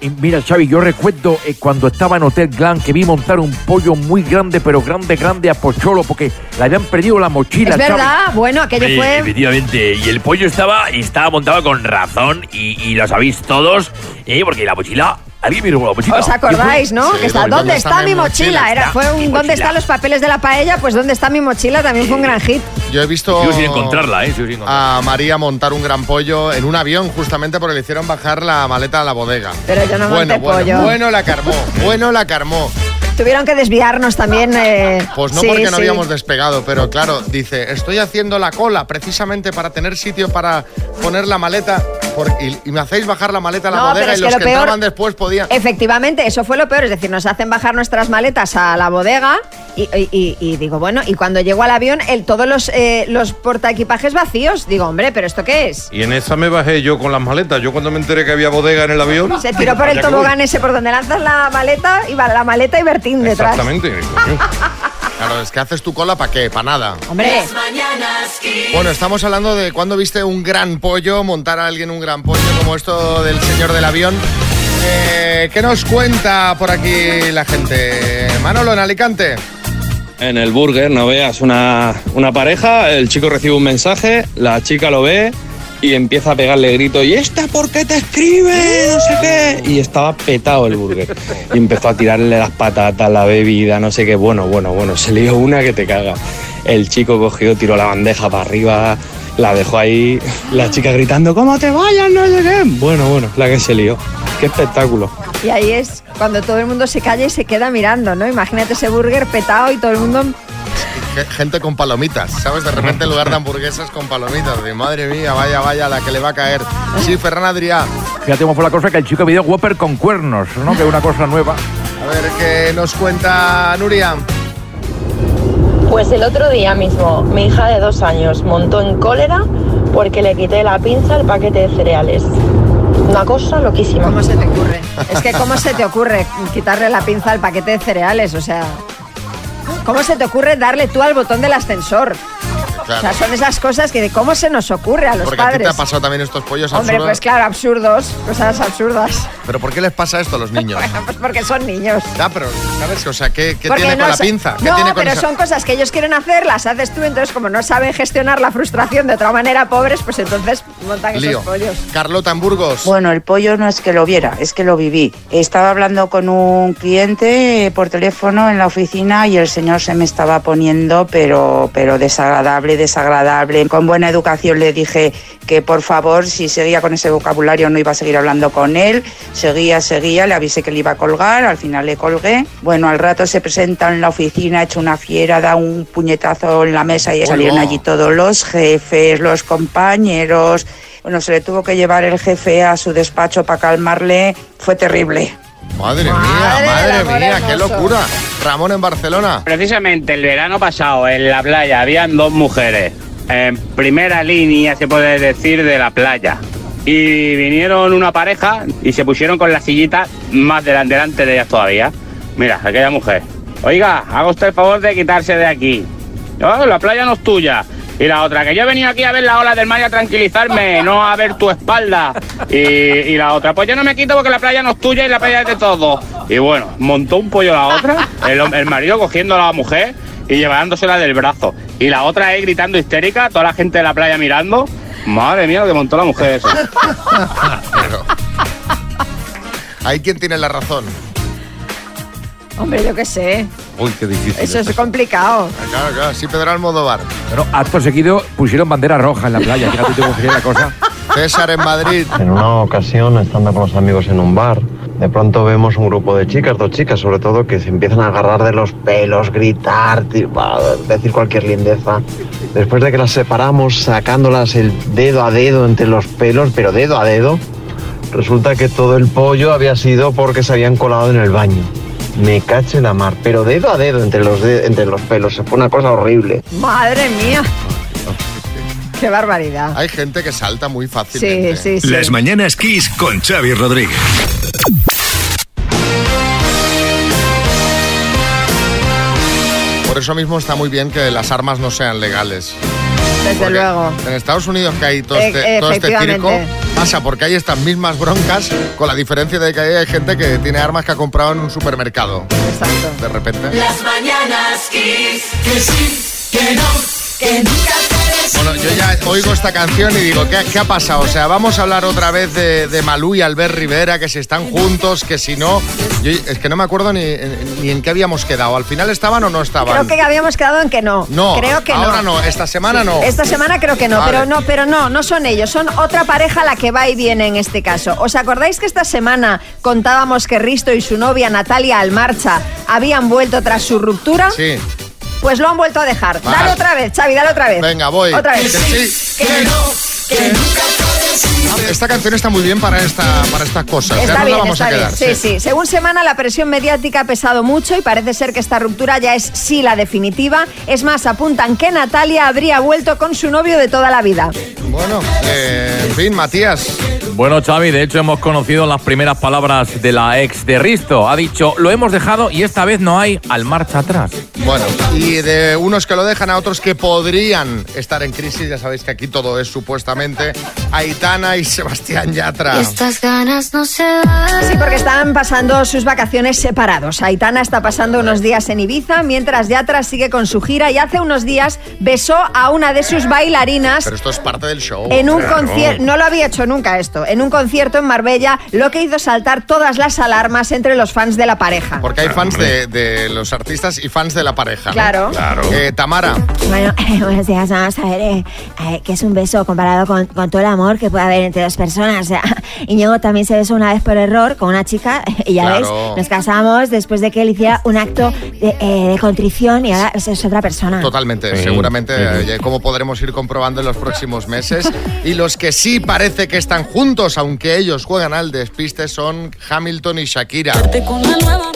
Y mira, Xavi, yo recuerdo eh, cuando estaba en Hotel Glam que vi montar un pollo muy grande, pero grande, grande a Pocholo, porque le habían perdido la mochila. Es Xavi. verdad, bueno, aquello Sí, fue... efectivamente. Y el pollo estaba, y estaba montado con razón, y, y lo sabéis todos, ¿eh? porque la mochila. ¿Alguien me robó la mochila? ¿Os acordáis, no? Sí, que está, ¿dónde ¿dónde está está mi mochila? mochila? Era, fue un ¿Dónde están los papeles de la paella? Pues ¿dónde está mi mochila? También fue un gran hit. Yo he visto Sigo sin encontrarla, ¿eh? Sigo sin encontrarla. a María montar un gran pollo en un avión justamente porque le hicieron bajar la maleta a la bodega. Pero yo no bueno, monté bueno, pollo. bueno la carmó, bueno la carmó. Tuvieron que desviarnos también. eh, Pues no sí, porque no sí. habíamos despegado, pero claro, dice, estoy haciendo la cola precisamente para tener sitio para poner la maleta por- y, y me hacéis bajar la maleta a la No, bodega y que los lo que peor- entraban después podían... Efectivamente, eso fue lo peor. Es decir, nos hacen bajar nuestras maletas a la bodega y, y- y- y digo, bueno, y cuando llego al avión, el, todos los, eh, los portaequipajes vacíos. Digo, hombre, ¿pero esto qué es? Y en esa me bajé yo con las maletas. Yo cuando me enteré que había bodega en el avión. Se tiró por el tobogán ese por donde lanzas la maleta y va la maleta y Detrás. Exactamente. [LAUGHS] Claro, es que haces tu cola para qué, para nada. Hombre. Bueno, estamos hablando de cuando viste un gran pollo, montar a alguien un gran pollo como esto del señor del avión. Eh, ¿Qué nos cuenta por aquí la gente? Manolo, en Alicante. En el burger, no veas, una, una pareja, el chico recibe un mensaje, la chica lo ve y empieza a pegarle grito, ¿y esta por qué te escribe? No sé qué. Y estaba petado el burger. Y empezó a tirarle las patatas, la bebida, no sé qué. Bueno, bueno, bueno, se lió una que te caga. El chico cogió, tiró la bandeja para arriba, la dejó ahí, la chica gritando, ¿cómo te vayas? No sé qué. Bueno, bueno, la que se lió. Qué espectáculo. y ahí es cuando todo el mundo se calla y se queda mirando, ¿no? Imagínate ese burger petado y todo el mundo... Ge- Gente con palomitas, ¿sabes? De repente en lugar de hamburguesas con palomitas. De madre mía, vaya, vaya, la que le va a caer. Sí, Ferran Adrià. Fíjate cómo fue la cosa que el chico pidió Whopper con cuernos, ¿no? Que es una cosa nueva. A ver qué nos cuenta Nuria. Pues el otro día mismo, mi hija de dos años montó en cólera porque le quité la pinza al paquete de cereales. Una cosa loquísima. ¿Cómo se te ocurre? Es que ¿cómo se te ocurre quitarle la pinza al paquete de cereales? O sea, ¿cómo se te ocurre darle tú al botón del ascensor? O sea, son esas cosas que de cómo se nos ocurre a los Porque a ti te padres. ha pasado también estos pollos Hombre, absurdos. pues claro, absurdos, cosas absurdas. ¿Pero por qué les pasa esto a los niños? [LAUGHS] Pues porque son niños. Ya, pero, ¿sabes? O sea, ¿qué, qué Porque tiene no con la pinza? ¿Qué no, tiene con pero esa- son cosas que ellos quieren hacer, las haces tú, entonces como no saben gestionar la frustración de otra manera, pobres, pues entonces montan Lío. esos pollos. Carlota en Burgos. Bueno, el pollo no es que lo viera, es que lo viví. Estaba hablando con un cliente eh, por teléfono en la oficina y el señor se me estaba poniendo, pero, pero desagradable, desagradable. Con buena educación le dije que por favor, si seguía con ese vocabulario no iba a seguir hablando con él. Seguía, seguía, le avisé que le iba a colgar, al final le colgué. Bueno, al rato se presenta en la oficina, hecho una fiera, da un puñetazo en la mesa y salieron allí todos los jefes, los compañeros. Bueno, se le tuvo que llevar el jefe a su despacho para calmarle. Fue terrible. Madre mía, Madre mía, qué locura. Ramón en Barcelona. Precisamente el verano pasado en la playa habían dos mujeres en primera línea, se puede decir, de la playa. Y vinieron una pareja y se pusieron con la sillita más delante, delante de ellas todavía. Mira, aquella mujer. Oiga, haga usted el favor de quitarse de aquí. No, la playa no es tuya. Y la otra, que yo he venido aquí a ver la ola del mar y a tranquilizarme, no a ver tu espalda. Y, y la otra, pues yo no me quito porque la playa no es tuya y la playa es de todos. Y bueno, montó un pollo la otra, el, el marido cogiendo a la mujer y llevándosela del brazo. Y la otra ahí gritando histérica, toda la gente de la playa mirando. Madre mía, lo que montó la mujer eso. [LAUGHS] Pero- Hay quien tiene la razón. Hombre, yo qué sé. Uy, qué difícil. Eso es complicado. Claro, claro, sí, Pedro Almodóvar. Pero acto seguido pusieron bandera roja en la playa. Fíjate tú cómo sería la cosa. César en Madrid. En una ocasión, estando con los amigos en un bar, de pronto vemos un grupo de chicas, dos chicas sobre todo, que se empiezan a agarrar de los pelos, gritar, decir cualquier lindeza. Después de que las separamos, sacándolas el dedo a dedo entre los pelos, pero dedo a dedo, resulta que todo el pollo había sido porque se habían colado en el baño. Me cacho en la mar, pero dedo a dedo entre los, de- entre los pelos. Fue una cosa horrible. Madre mía. Qué barbaridad. Hay gente que salta muy Sí, fácilmente. sí, sí. Las mañanas Kiss con Xavi Rodríguez. Por eso mismo está muy bien que las armas no sean legales. Desde luego. En Estados Unidos que hay todo E- este, todo este circo, pasa porque hay estas mismas broncas, con la diferencia de que hay gente que tiene armas que ha comprado en un supermercado. Exacto. De repente. Las mañanas Kiss. Que sí, que no, que nunca te Bueno, yo ya oigo esta canción y digo, ¿qué, qué ha pasado? O sea, vamos a hablar otra vez de, de Malú y Albert Rivera, que si están juntos, que si no... Yo es que no me acuerdo ni, ni en qué habíamos quedado. ¿Al final estaban o no estaban? Creo que habíamos quedado en que no. No, creo que ahora no. no, esta semana no. Esta semana creo que no, Vale. pero no, pero no, no son ellos, son otra pareja la que va y viene en este caso. ¿Os acordáis que esta semana contábamos que Risto y su novia Natalia Almarcha habían vuelto tras su ruptura? Sí. Pues lo han vuelto a dejar. Vale. Dale otra vez, Xavi, dale otra vez. Venga, voy. Otra Que vez. sí, que no, que nunca te decir. Esta canción está muy bien para, esta, para estas cosas. Está bien, la vamos está a quedar. bien. Sí, sí, Según Semana, la presión mediática ha pesado mucho y parece ser que esta ruptura ya es sí la definitiva. Es más, apuntan que Natalia habría vuelto con su novio de toda la vida. Bueno, eh, en fin, Matías. Bueno, Xavi, de hecho hemos conocido las primeras palabras de la ex de Risto. Ha dicho, lo hemos dejado y esta vez no hay al marcha atrás. Bueno, y de unos que lo dejan a otros que podrían estar en crisis, ya sabéis que aquí todo es supuestamente Aitana y Sebastián Yatra. Estas ganas no se Sí, porque están pasando sus vacaciones separados. Aitana está pasando unos días en Ibiza, mientras Yatra sigue con su gira y hace unos días besó a una de sus bailarinas Pero esto es parte del show. en un Claro. concierto, no lo había hecho nunca esto, en un concierto en Marbella, lo que hizo saltar todas las alarmas entre los fans de la pareja. Porque hay fans de, de los artistas y fans de la pareja. ¿no? Claro. Eh, Tamara. Bueno, [LAUGHS] buenos días, vamos a ver eh, eh, qué es un beso comparado con, con todo el amor que puede haber entre dos personas. [LAUGHS] O sea, Íñigo también se besó una vez por error con una chica [LAUGHS] y ya Claro. ves, nos casamos después de que él hiciera un acto de, eh, de contrición y ahora es, es otra persona. Totalmente, Sí. seguramente, eh, como podremos ir comprobando en los próximos meses. Y los que sí parece que están juntos, aunque ellos juegan al despiste, son Hamilton y Shakira.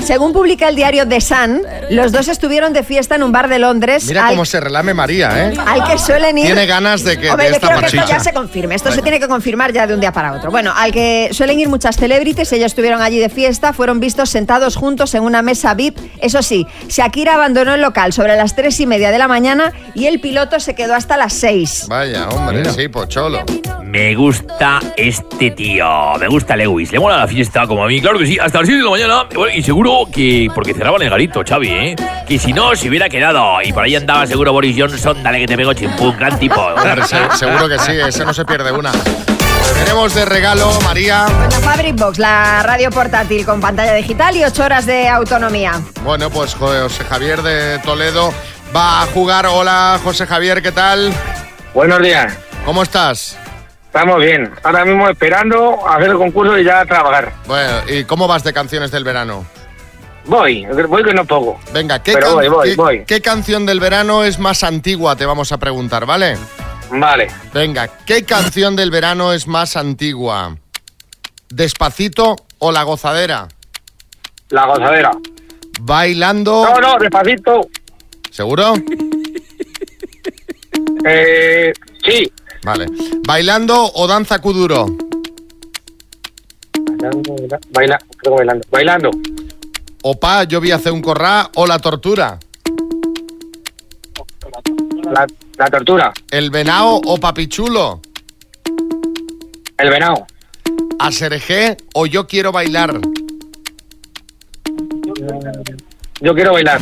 Según publica el diario The Sun, los dos estuvieron de fiesta en un bar de Londres Mira al, cómo se relame María, ¿eh? al que suelen ir... Tiene ganas de que Hombre, de yo quiero que esto ya se confirme. Esto se tiene que confirmar ya de un día para otro. Bueno, al que suelen ir muchas celebrities, ellos estuvieron allí de fiesta, fueron vistos sentados juntos en una mesa VIP. Eso sí, Shakira abandonó el local sobre las tres y media de la mañana y el piloto se quedó hasta las seis. Vaya, hombre, sí, pocholo. Me gusta este tío, me gusta Lewis, le mola la fiesta como a mí, claro que sí, hasta las 6 de la mañana, y seguro que, porque cerraban el garito, Xavi, ¿eh? Que si no, se hubiera quedado, y por ahí andaba seguro Boris Johnson, dale que te pego chimpún, gran tipo. [LAUGHS] Se- seguro que sí, ese no se pierde una. Tenemos de regalo, María. La Fabric Box, la radio portátil con pantalla digital y ocho horas de autonomía. Bueno, pues José Javier de Toledo va a jugar. Hola, José Javier, ¿qué tal? Buenos días. ¿Cómo estás? Estamos bien. Ahora mismo esperando a hacer el concurso y ya a trabajar. Bueno, ¿y cómo vas de canciones del verano? Voy, voy que no poco. Venga, ¿qué, Pero can- voy, voy, qué- voy. qué canción del verano es más antigua? Te vamos a preguntar, ¿vale? Vale. Venga, ¿qué canción del verano es más antigua? ¿Despacito o La Gozadera? La gozadera. Bailando... No, no, despacito. ¿Seguro? [LAUGHS] Eh, sí. Vale. ¿Bailando o Danza Kuduro? Bailando, baila- creo que bailando. Bailando. ¿Opa, yo vi hace un corrá o La Tortura? La, La tortura. ¿El venao o papichulo? El venao. ¿Aserejé o yo quiero bailar? Yo quiero bailar.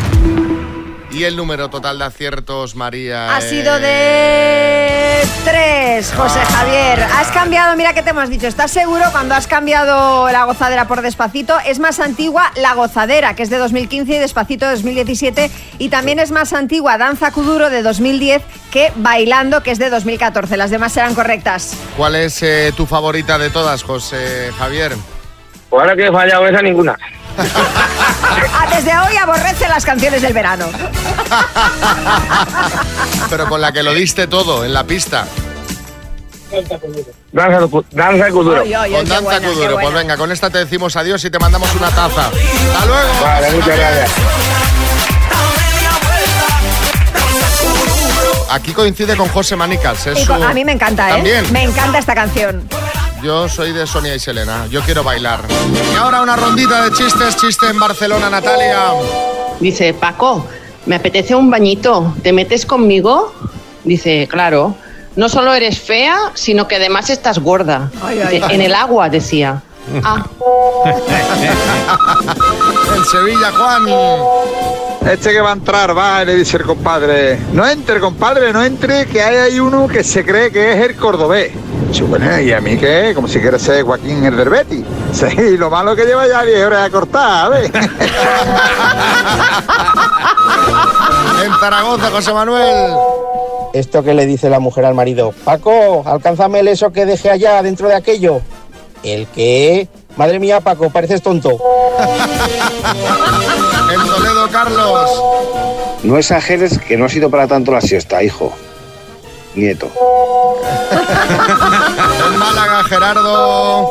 ¿Y el número total de aciertos, María? Ha es- sido de tres, José Ah. Javier. Has cambiado, mira que te hemos dicho, ¿estás seguro cuando has cambiado la gozadera por despacito? Es más antigua la gozadera, que es de 2015 y despacito de 2017. Y también es más antigua Danza Kuduro de 2010 que Bailando, que es de 2014. Las demás serán correctas. ¿Cuál es eh, tu favorita de todas, José Javier? Pues ahora que he fallado esa, ninguna. [LAUGHS] Ah, Desde hoy aborrece las canciones del verano. Pero con la que lo diste todo en la pista. Danza, danza de Kuduro. Con Danza buena, Kuduro. Pues venga, con esta te decimos adiós y te mandamos una taza. ¡Hasta luego! Vale, muchas gracias. Aquí coincide con José Manicas. es Y con- su- a mí me encanta, ¿eh? También. Me encanta esta canción. Yo soy de Sonia y Selena. Yo quiero bailar. Y ahora una rondita de chistes. Chiste en Barcelona, Natalia. Dice, Paco, me apetece un bañito, ¿te metes conmigo? Dice, claro, no solo eres fea, sino que además estás gorda. Ay, Dice, ay. en el agua, decía. Ah, [LAUGHS] En Sevilla, Juan. Este que va a entrar va y le dice el compadre, no entre compadre, no entre, que hay ahí uno que se cree que es el cordobés. Bueno, ¿y a mí qué? Como si quiere ser Joaquín el del Betis. Sí, lo malo que lleva ya 10 horas a cortar, ¿ves? [LAUGHS] En Zaragoza, José Manuel. Esto que le dice la mujer al marido, Paco, alcánzame el eso que dejé allá dentro de aquello. ¿El qué? Madre mía, Paco, pareces tonto. En Toledo, Carlos. No exageres que no ha sido para tanto la siesta, hijo. Nieto. En Málaga, Gerardo.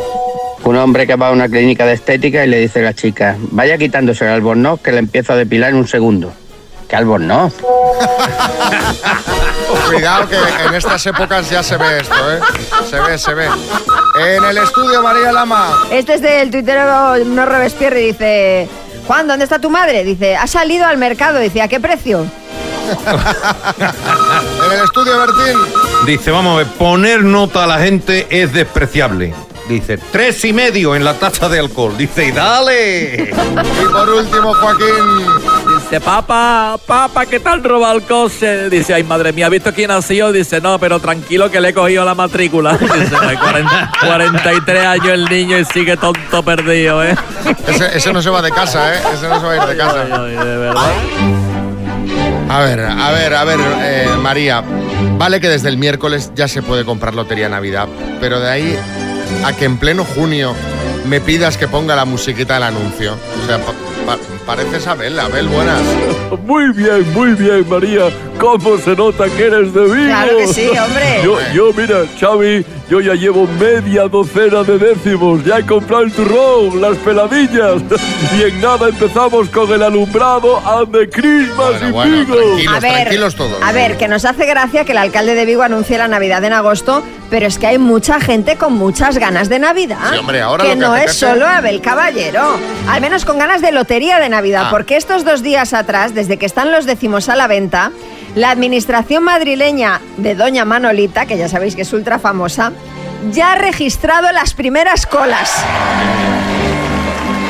un hombre que va a una clínica de estética y le dice a la chica, vaya quitándose el albornoz que le empiezo a depilar en un segundo. ¿Qué albornoz? [LAUGHS] Cuidado que en estas épocas ya se ve esto, ¿eh? Se ve, se ve. En el estudio, María Lama. Este es del tuitero No Robespierre y dice... Juan, ¿dónde está tu madre? Dice, ha salido al mercado. Dice, ¿a qué precio? En el estudio, Bertín. Dice, vamos a ver, poner nota a la gente es despreciable. Dice, tres y medio en la taza de alcohol. Dice, y dale. Y por último, Joaquín. Dice, papá, papá, ¿qué tal roba el coche? Dice, ay, madre mía, ¿has visto quién ha sido? Dice, no, pero tranquilo que le he cogido la matrícula. [LAUGHS] Dice, "Ay, 40 43 años el niño y sigue tonto perdido, ¿eh? Ese, ese no se va de casa, ¿eh? Ese no se va a ir de casa. de verdad. A ver, a ver, a ver, eh, María. Vale que desde el miércoles ya se puede comprar Lotería Navidad, pero de ahí a que en pleno junio me pidas que ponga la musiquita del anuncio. O sea, pareces Abel, Abel, buenas. [LAUGHS] Muy bien, muy bien, María. ¿Cómo se nota que eres de Vigo? Claro que sí, hombre. [LAUGHS] Yo, yo, mira, Xavi, yo ya llevo media docena de décimos. Ya he comprado el turrón, las peladillas. [LAUGHS] Y en nada empezamos con el alumbrado and the Christmas y Vigo. a ver, A ver, que nos hace gracia que el alcalde de Vigo anuncie la Navidad en agosto, pero es que hay mucha gente con muchas ganas de Navidad. Sí, hombre, ahora que lo que no es solo Abel Caballero. Al menos con ganas de lotería de Navidad, Ah. porque estos dos días atrás, desde que están los décimos a la venta, la administración madrileña de Doña Manolita, que ya sabéis que es ultra famosa, ya ha registrado las primeras colas.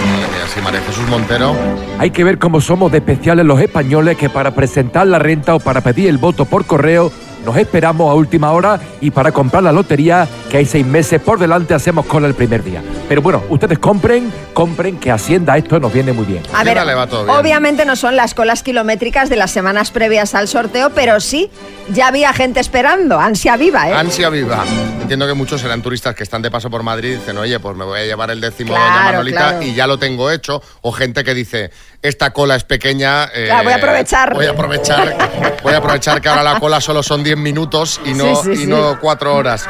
Madre mía, sí, María Jesús Montero. Hay que ver cómo somos de especiales los españoles que para presentar la renta o para pedir el voto por correo nos esperamos a última hora y para comprar la lotería, que hay seis meses por delante, hacemos cola el primer día. Pero bueno, ustedes compren, compren, que Hacienda esto nos viene muy bien. A ver, obviamente no son las colas kilométricas de las semanas previas al sorteo, pero sí, ya había gente esperando, ansia viva, ¿eh? Ansia viva. Entiendo que muchos serán turistas que están de paso por Madrid y dicen, oye, pues me voy a llevar el décimo de Claro, Manolita claro. y ya lo tengo hecho. O gente que dice, esta cola es pequeña. eh, Claro, voy a aprovechar. Voy a aprovechar. voy a aprovechar que ahora la cola solo son 10 minutos y no, Sí, sí, y sí. no 4 horas.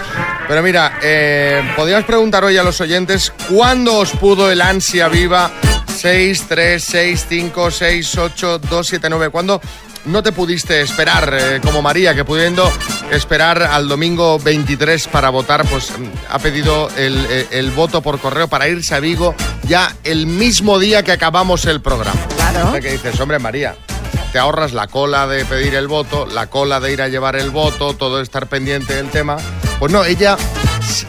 Pero mira, eh, podríamos preguntar hoy a los oyentes, ¿cuándo os pudo el ansia viva? 6, 3, 6, 5, 6, 8, 2, 7, 9. ¿Cuándo no te pudiste esperar, eh, como María, que pudiendo esperar al domingo 23 para votar, pues mm, ha pedido el, eh, el voto por correo para irse a Vigo ya el mismo día que acabamos el programa? Claro. ¿Qué dices, hombre, María? Te ahorras la cola de pedir el voto, la cola de ir a llevar el voto, todo estar pendiente del tema. Pues no, ella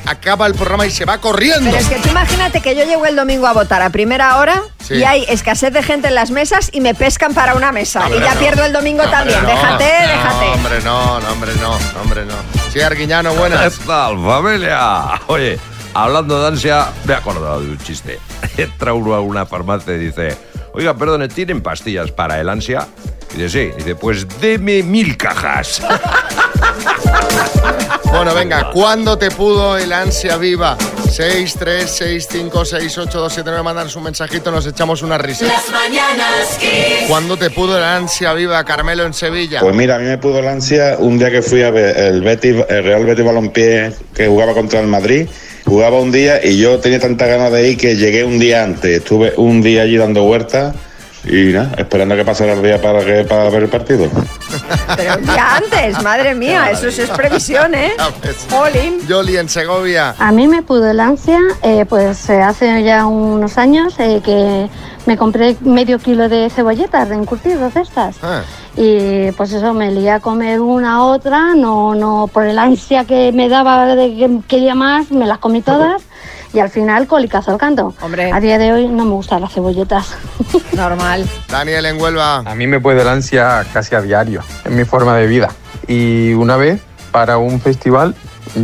acaba el programa y se va corriendo. Pero es que tú imagínate que yo llego el domingo a votar a primera hora Sí. y hay escasez de gente en las mesas y me pescan para una mesa. Hombre, y ya no. pierdo el domingo No, también. hombre, no. déjate, No, déjate. hombre, no, no, hombre, no, no, hombre, no. Sí, Arguiñano, buenas. ¿Qué tal, familia? Oye, hablando de ansia, me he acordado de un chiste. [LAUGHS] Entra uno a una farmacia y dice, oiga, perdone, ¿tienen pastillas para el ansia? Y dice, sí. Dice, pues deme mil cajas. [LAUGHS] Bueno, venga, ¿cuándo te pudo el ansia viva? 6, 3, 6, 5, 6, 8, 2, 7, 9, mandanos un mensajito, nos echamos una risa. Las mañanas. ¿Cuándo te pudo el ansia viva, Carmelo, en Sevilla? Pues mira, a mí me pudo la ansia un día que fui a ver el, Betis, el Real Betis Balompié que jugaba contra el Madrid. Jugaba un día y yo tenía tanta ganas de ir que llegué un día antes. Estuve un día allí dando vueltas y nada, esperando a que pasara el día para, que, para ver el partido. Pero un día antes, madre mía, eso sí es previsión, ¿eh? [LAUGHS] Jolín. Yoli, en Segovia. A mí me pudo el ansia, eh, pues eh, hace ya unos años eh, que me compré medio kilo de cebolletas de encurtidos de estas. Ah. Y pues eso, me lié a comer una a otra, no, no, por el ansia que me daba de que quería más, me las comí todas y al final colicazo al canto. Hombre. A día de hoy no me gustan las cebolletas. [LAUGHS] Normal. Daniel, en Huelva. A mí me puede el ansia casi a diario, en mi forma de vida. Y una vez, para un festival,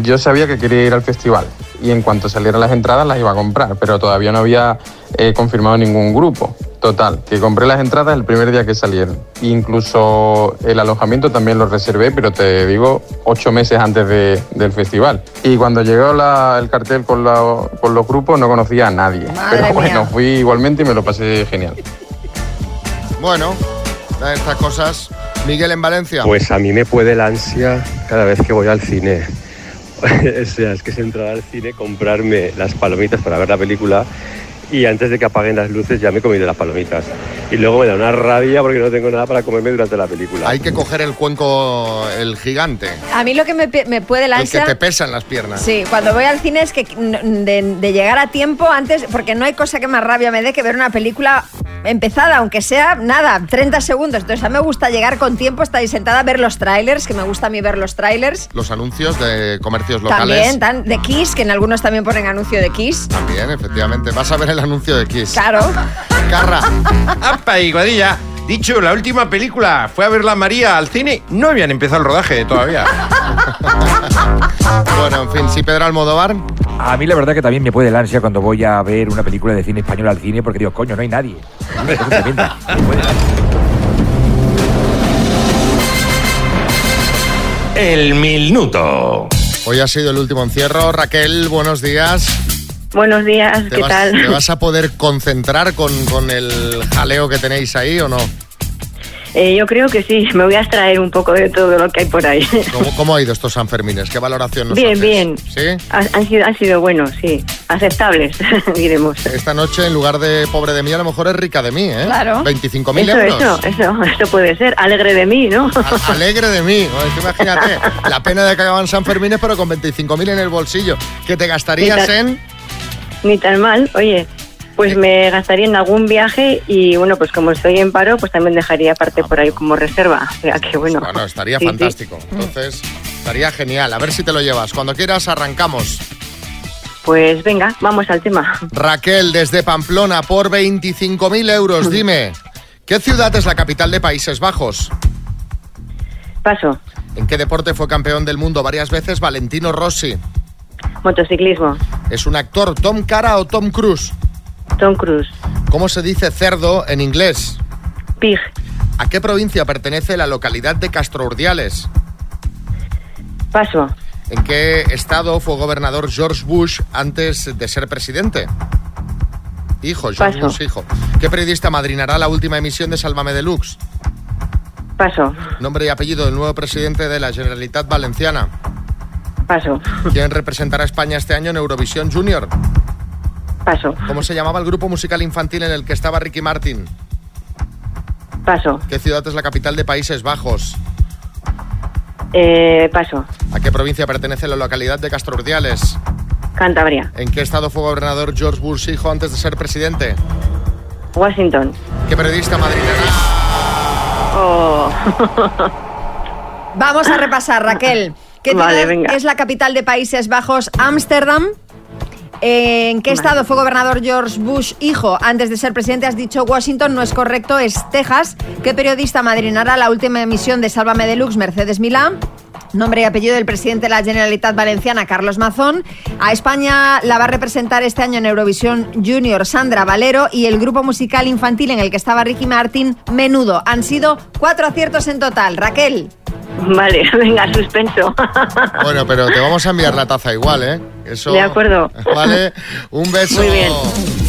yo sabía que quería ir al festival. Y en cuanto salieran las entradas las iba a comprar, pero todavía no había eh, confirmado ningún grupo. Total, que compré las entradas el primer día que salieron. Incluso el alojamiento también lo reservé, pero te digo, ocho meses antes de- del festival. Y cuando llegó la- el cartel con, la- con los grupos no conocía a nadie. Madre pero bueno, mía. fui igualmente y me lo pasé genial. Bueno, estas cosas. Miguel, en Valencia. Pues a mí me puede la ansia cada vez que voy al cine. [LAUGHS] o sea, es que es entrar al cine, comprarme las palomitas para ver la película y antes de que apaguen las luces ya me he comido las palomitas. Y luego me da una rabia porque no tengo nada para comerme durante la película. Hay que coger el cuenco, el gigante. A mí lo que me, me puede la El que ansia... te pesa en las piernas. Sí, cuando voy al cine es que de, de llegar a tiempo antes, porque no hay cosa que más rabia me dé que ver una película empezada, aunque sea nada, 30 segundos. Entonces a mí me gusta llegar con tiempo, estar ahí sentada a ver los trailers, que me gusta a mí ver los trailers. Los anuncios de comercios locales. También, tan, de Kiss, que en algunos también ponen anuncio de Kiss. También, efectivamente. Vas a ver el anuncio de Kiss. Claro. Carra. ¡Apa, y Guadilla! Dicho, la última película fue a verla María al cine. No habían empezado el rodaje todavía. [LAUGHS] Bueno, en fin, sí, Pedro Almodóvar. A mí la verdad que también me puede el ansia cuando voy a ver una película de cine español al cine porque digo, coño, no hay nadie. Es. El minuto. Hoy ha sido el último encierro. Raquel, buenos días. Buenos días, ¿Te ¿qué vas, tal? ¿Te vas a poder concentrar con, con el jaleo que tenéis ahí o no? Eh, yo creo que sí, me voy a extraer un poco de todo lo que hay por ahí. ¿Cómo, cómo ha ido estos Sanfermines? ¿Qué valoración nos bien, haces? bien. ¿Sí? Ha- Han sido, han sido buenos, sí. Aceptables, [LAUGHS] diremos. Esta noche, en lugar de pobre de mí, a lo mejor es rica de mí, ¿eh? Claro. 25.000 Eso, euros. eso, eso, eso puede ser. Alegre de mí, ¿no? A- Alegre de mí. Tú imagínate, [LAUGHS] la pena de que acaban San Fermines, pero con 25.000 en el bolsillo. ¿Que te gastarías en...? Ni tan mal, oye. Pues me gastaría en algún viaje y bueno, pues como estoy en paro, pues también dejaría parte por ahí como reserva. O sea que bueno. Bueno, estaría [LAUGHS] Sí, sí. fantástico. Entonces, estaría genial. A ver si te lo llevas. Cuando quieras, arrancamos. Pues venga, vamos al tema. Raquel, desde Pamplona, por 25.000 euros. Dime, ¿qué ciudad es la capital de Países Bajos? Paso. ¿En qué deporte fue campeón del mundo varias veces Valentino Rossi? Motociclismo. ¿Es un actor Tom Cara o Tom Cruise? Tom Cruise. ¿Cómo se dice cerdo en inglés? Pig. ¿A qué provincia pertenece la localidad de Castro Urdiales? Paso. ¿En qué estado fue gobernador George Bush antes de ser presidente? Hijo, George Paso. Bush, hijo. ¿Qué periodista madrinará la última emisión de Sálvame Deluxe? Paso. Nombre y apellido del nuevo presidente de la Generalitat Valenciana. Paso. ¿Quién representará a España este año en Eurovisión Junior? Paso. ¿Cómo se llamaba el grupo musical infantil en el que estaba Ricky Martin? Paso. ¿Qué ciudad es la capital de Países Bajos? Eh, paso. ¿A qué provincia pertenece la localidad de Castro Urdiales? Cantabria. ¿En qué estado fue gobernador George Bush hijo antes de ser presidente? Washington. ¿Qué periodista madrinera? Oh, Vamos a repasar, Raquel. ¿Qué Vale, ciudad venga. es la capital de Países Bajos? Ámsterdam. ¿En qué estado fue gobernador George Bush hijo antes de ser presidente? Has dicho Washington, no es correcto, es Texas. ¿Qué periodista madrinará la última emisión de Sálvame Deluxe, Mercedes Milán? Nombre y apellido del presidente de la Generalitat Valenciana, Carlos Mazón. A España la va a representar este año en Eurovisión Junior Sandra Valero y el grupo musical infantil en el que estaba Ricky Martin, Menudo. Han sido cuatro aciertos en total. Raquel. Vale, [LAUGHS] venga, suspenso. Bueno, pero te vamos a enviar la taza igual, ¿eh? Eso, De acuerdo. Vale, un beso. Muy bien.